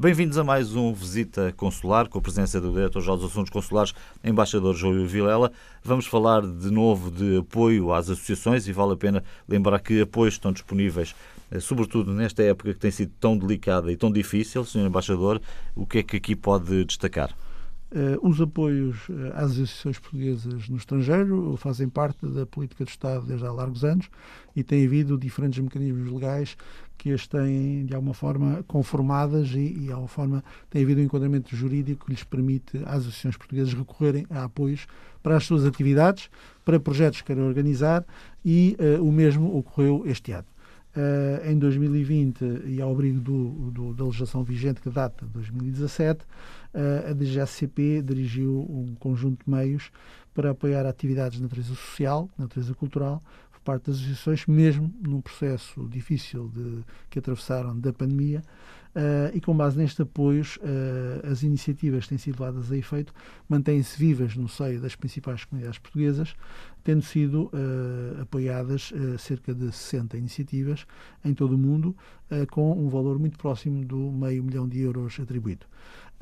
Bem-vindos a mais um Visita Consular, com a presença do Diretor-Geral dos Assuntos Consulares, Embaixador Júlio Vilela. Vamos falar de novo de apoio às associações e vale a pena lembrar que apoios estão disponíveis, eh, sobretudo nesta época que tem sido tão delicada e tão difícil. Senhor Embaixador, o que é que aqui pode destacar? Uh, os apoios eh, às associações portuguesas no estrangeiro fazem parte da política do Estado desde há largos anos e tem havido diferentes mecanismos legais que as têm, de alguma forma, conformadas e, e de alguma forma, tem havido um enquadramento jurídico que lhes permite às associações portuguesas recorrerem a apoios para as suas atividades, para projetos que querem organizar e uh, o mesmo ocorreu este ano. Uh, em 2020 e ao abrigo do, do, da legislação vigente que data de 2017, uh, a DGACP dirigiu um conjunto de meios para apoiar atividades de natureza social, natureza cultural, por parte das associações, mesmo num processo difícil de, que atravessaram da pandemia, Uh, e com base nestes apoios, as iniciativas que têm sido levadas a efeito mantêm-se vivas no seio das principais comunidades portuguesas, tendo sido uh, apoiadas cerca de 60 iniciativas em todo o mundo, com um valor muito próximo do meio milhão de euros atribuído.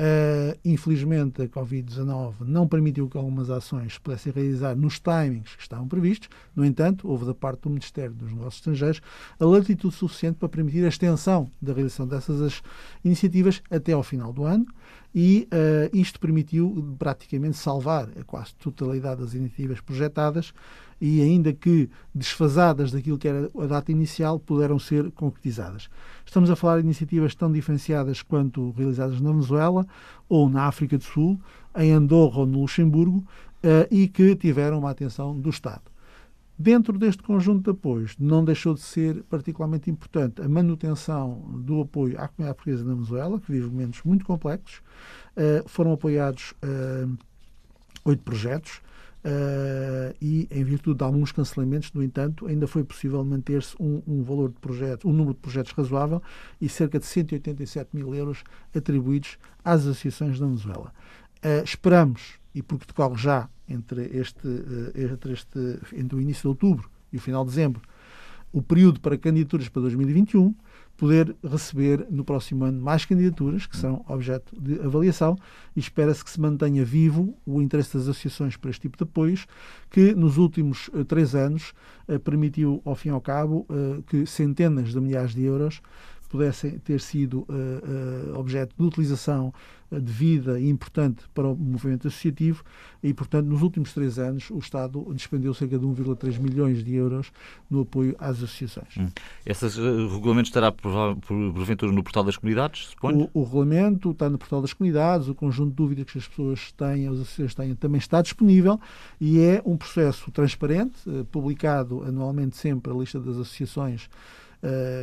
Uh, infelizmente, a Covid-19 não permitiu que algumas ações se pudessem realizar nos timings que estavam previstos. No entanto, houve da parte do Ministério dos Negócios Estrangeiros a latitude suficiente para permitir a extensão da realização dessas iniciativas até ao final do ano e uh, isto permitiu praticamente salvar a quase totalidade das iniciativas projetadas e ainda que desfasadas daquilo que era a data inicial, puderam ser concretizadas. Estamos a falar de iniciativas tão diferenciadas quanto realizadas na Venezuela ou na África do Sul, em Andorra ou no Luxemburgo, uh, e que tiveram uma atenção do Estado. Dentro deste conjunto de apoios, não deixou de ser particularmente importante a manutenção do apoio à comunidade portuguesa na Venezuela, que vive momentos muito complexos. Uh, foram apoiados uh, oito projetos, Uh, e em virtude de alguns cancelamentos, no entanto, ainda foi possível manter-se um, um, valor de projetos, um número de projetos razoável e cerca de 187 mil euros atribuídos às associações da Venezuela. Uh, esperamos, e porque decorre já entre, este, uh, entre, este, entre o início de outubro e o final de dezembro, o período para candidaturas para 2021, poder receber no próximo ano mais candidaturas, que serão objeto de avaliação, e espera-se que se mantenha vivo o interesse das associações para este tipo de apoios, que nos últimos uh, três anos uh, permitiu, ao fim e ao cabo, que centenas de milhares de euros pudessem ter sido uh, uh, objeto de utilização uh, de vida e importante para o movimento associativo e, portanto, nos últimos três anos o Estado despendeu cerca de 1,3 milhões de euros no apoio às associações. Hum. Esse regulamento estará, porventura, no portal das comunidades, suponho? O, o, regulamento está no portal das comunidades, o conjunto de dúvidas que as pessoas têm, as associações têm, também está disponível e é um processo transparente, publicado anualmente sempre a lista das associações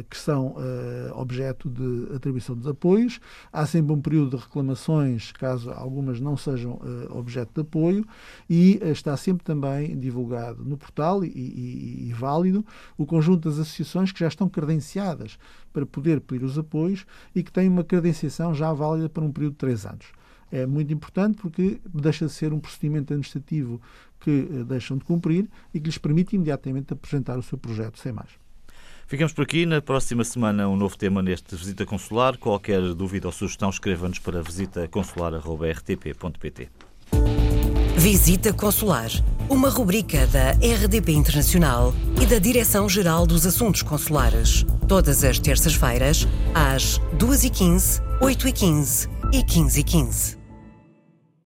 que são uh, objeto de atribuição dos apoios. Há sempre um período de reclamações, caso algumas não sejam uh, objeto de apoio, e está sempre também divulgado no portal e, e, e válido o conjunto das associações que já estão credenciadas para poder pedir os apoios e que têm uma credenciação já válida para um período de três anos é muito importante porque deixa de ser um procedimento administrativo que deixam de cumprir e que lhes permite imediatamente apresentar o seu projeto sem mais. Ficamos por aqui. Na próxima semana, um novo tema neste Visita Consular. Qualquer dúvida ou sugestão, escreva-nos para visitaconsular.rtp.pt. Visita Consular, uma rubrica da RDP Internacional e da Direção-Geral dos Assuntos Consulares. Todas as terças-feiras, às 2h15, 8h15 e 15h15.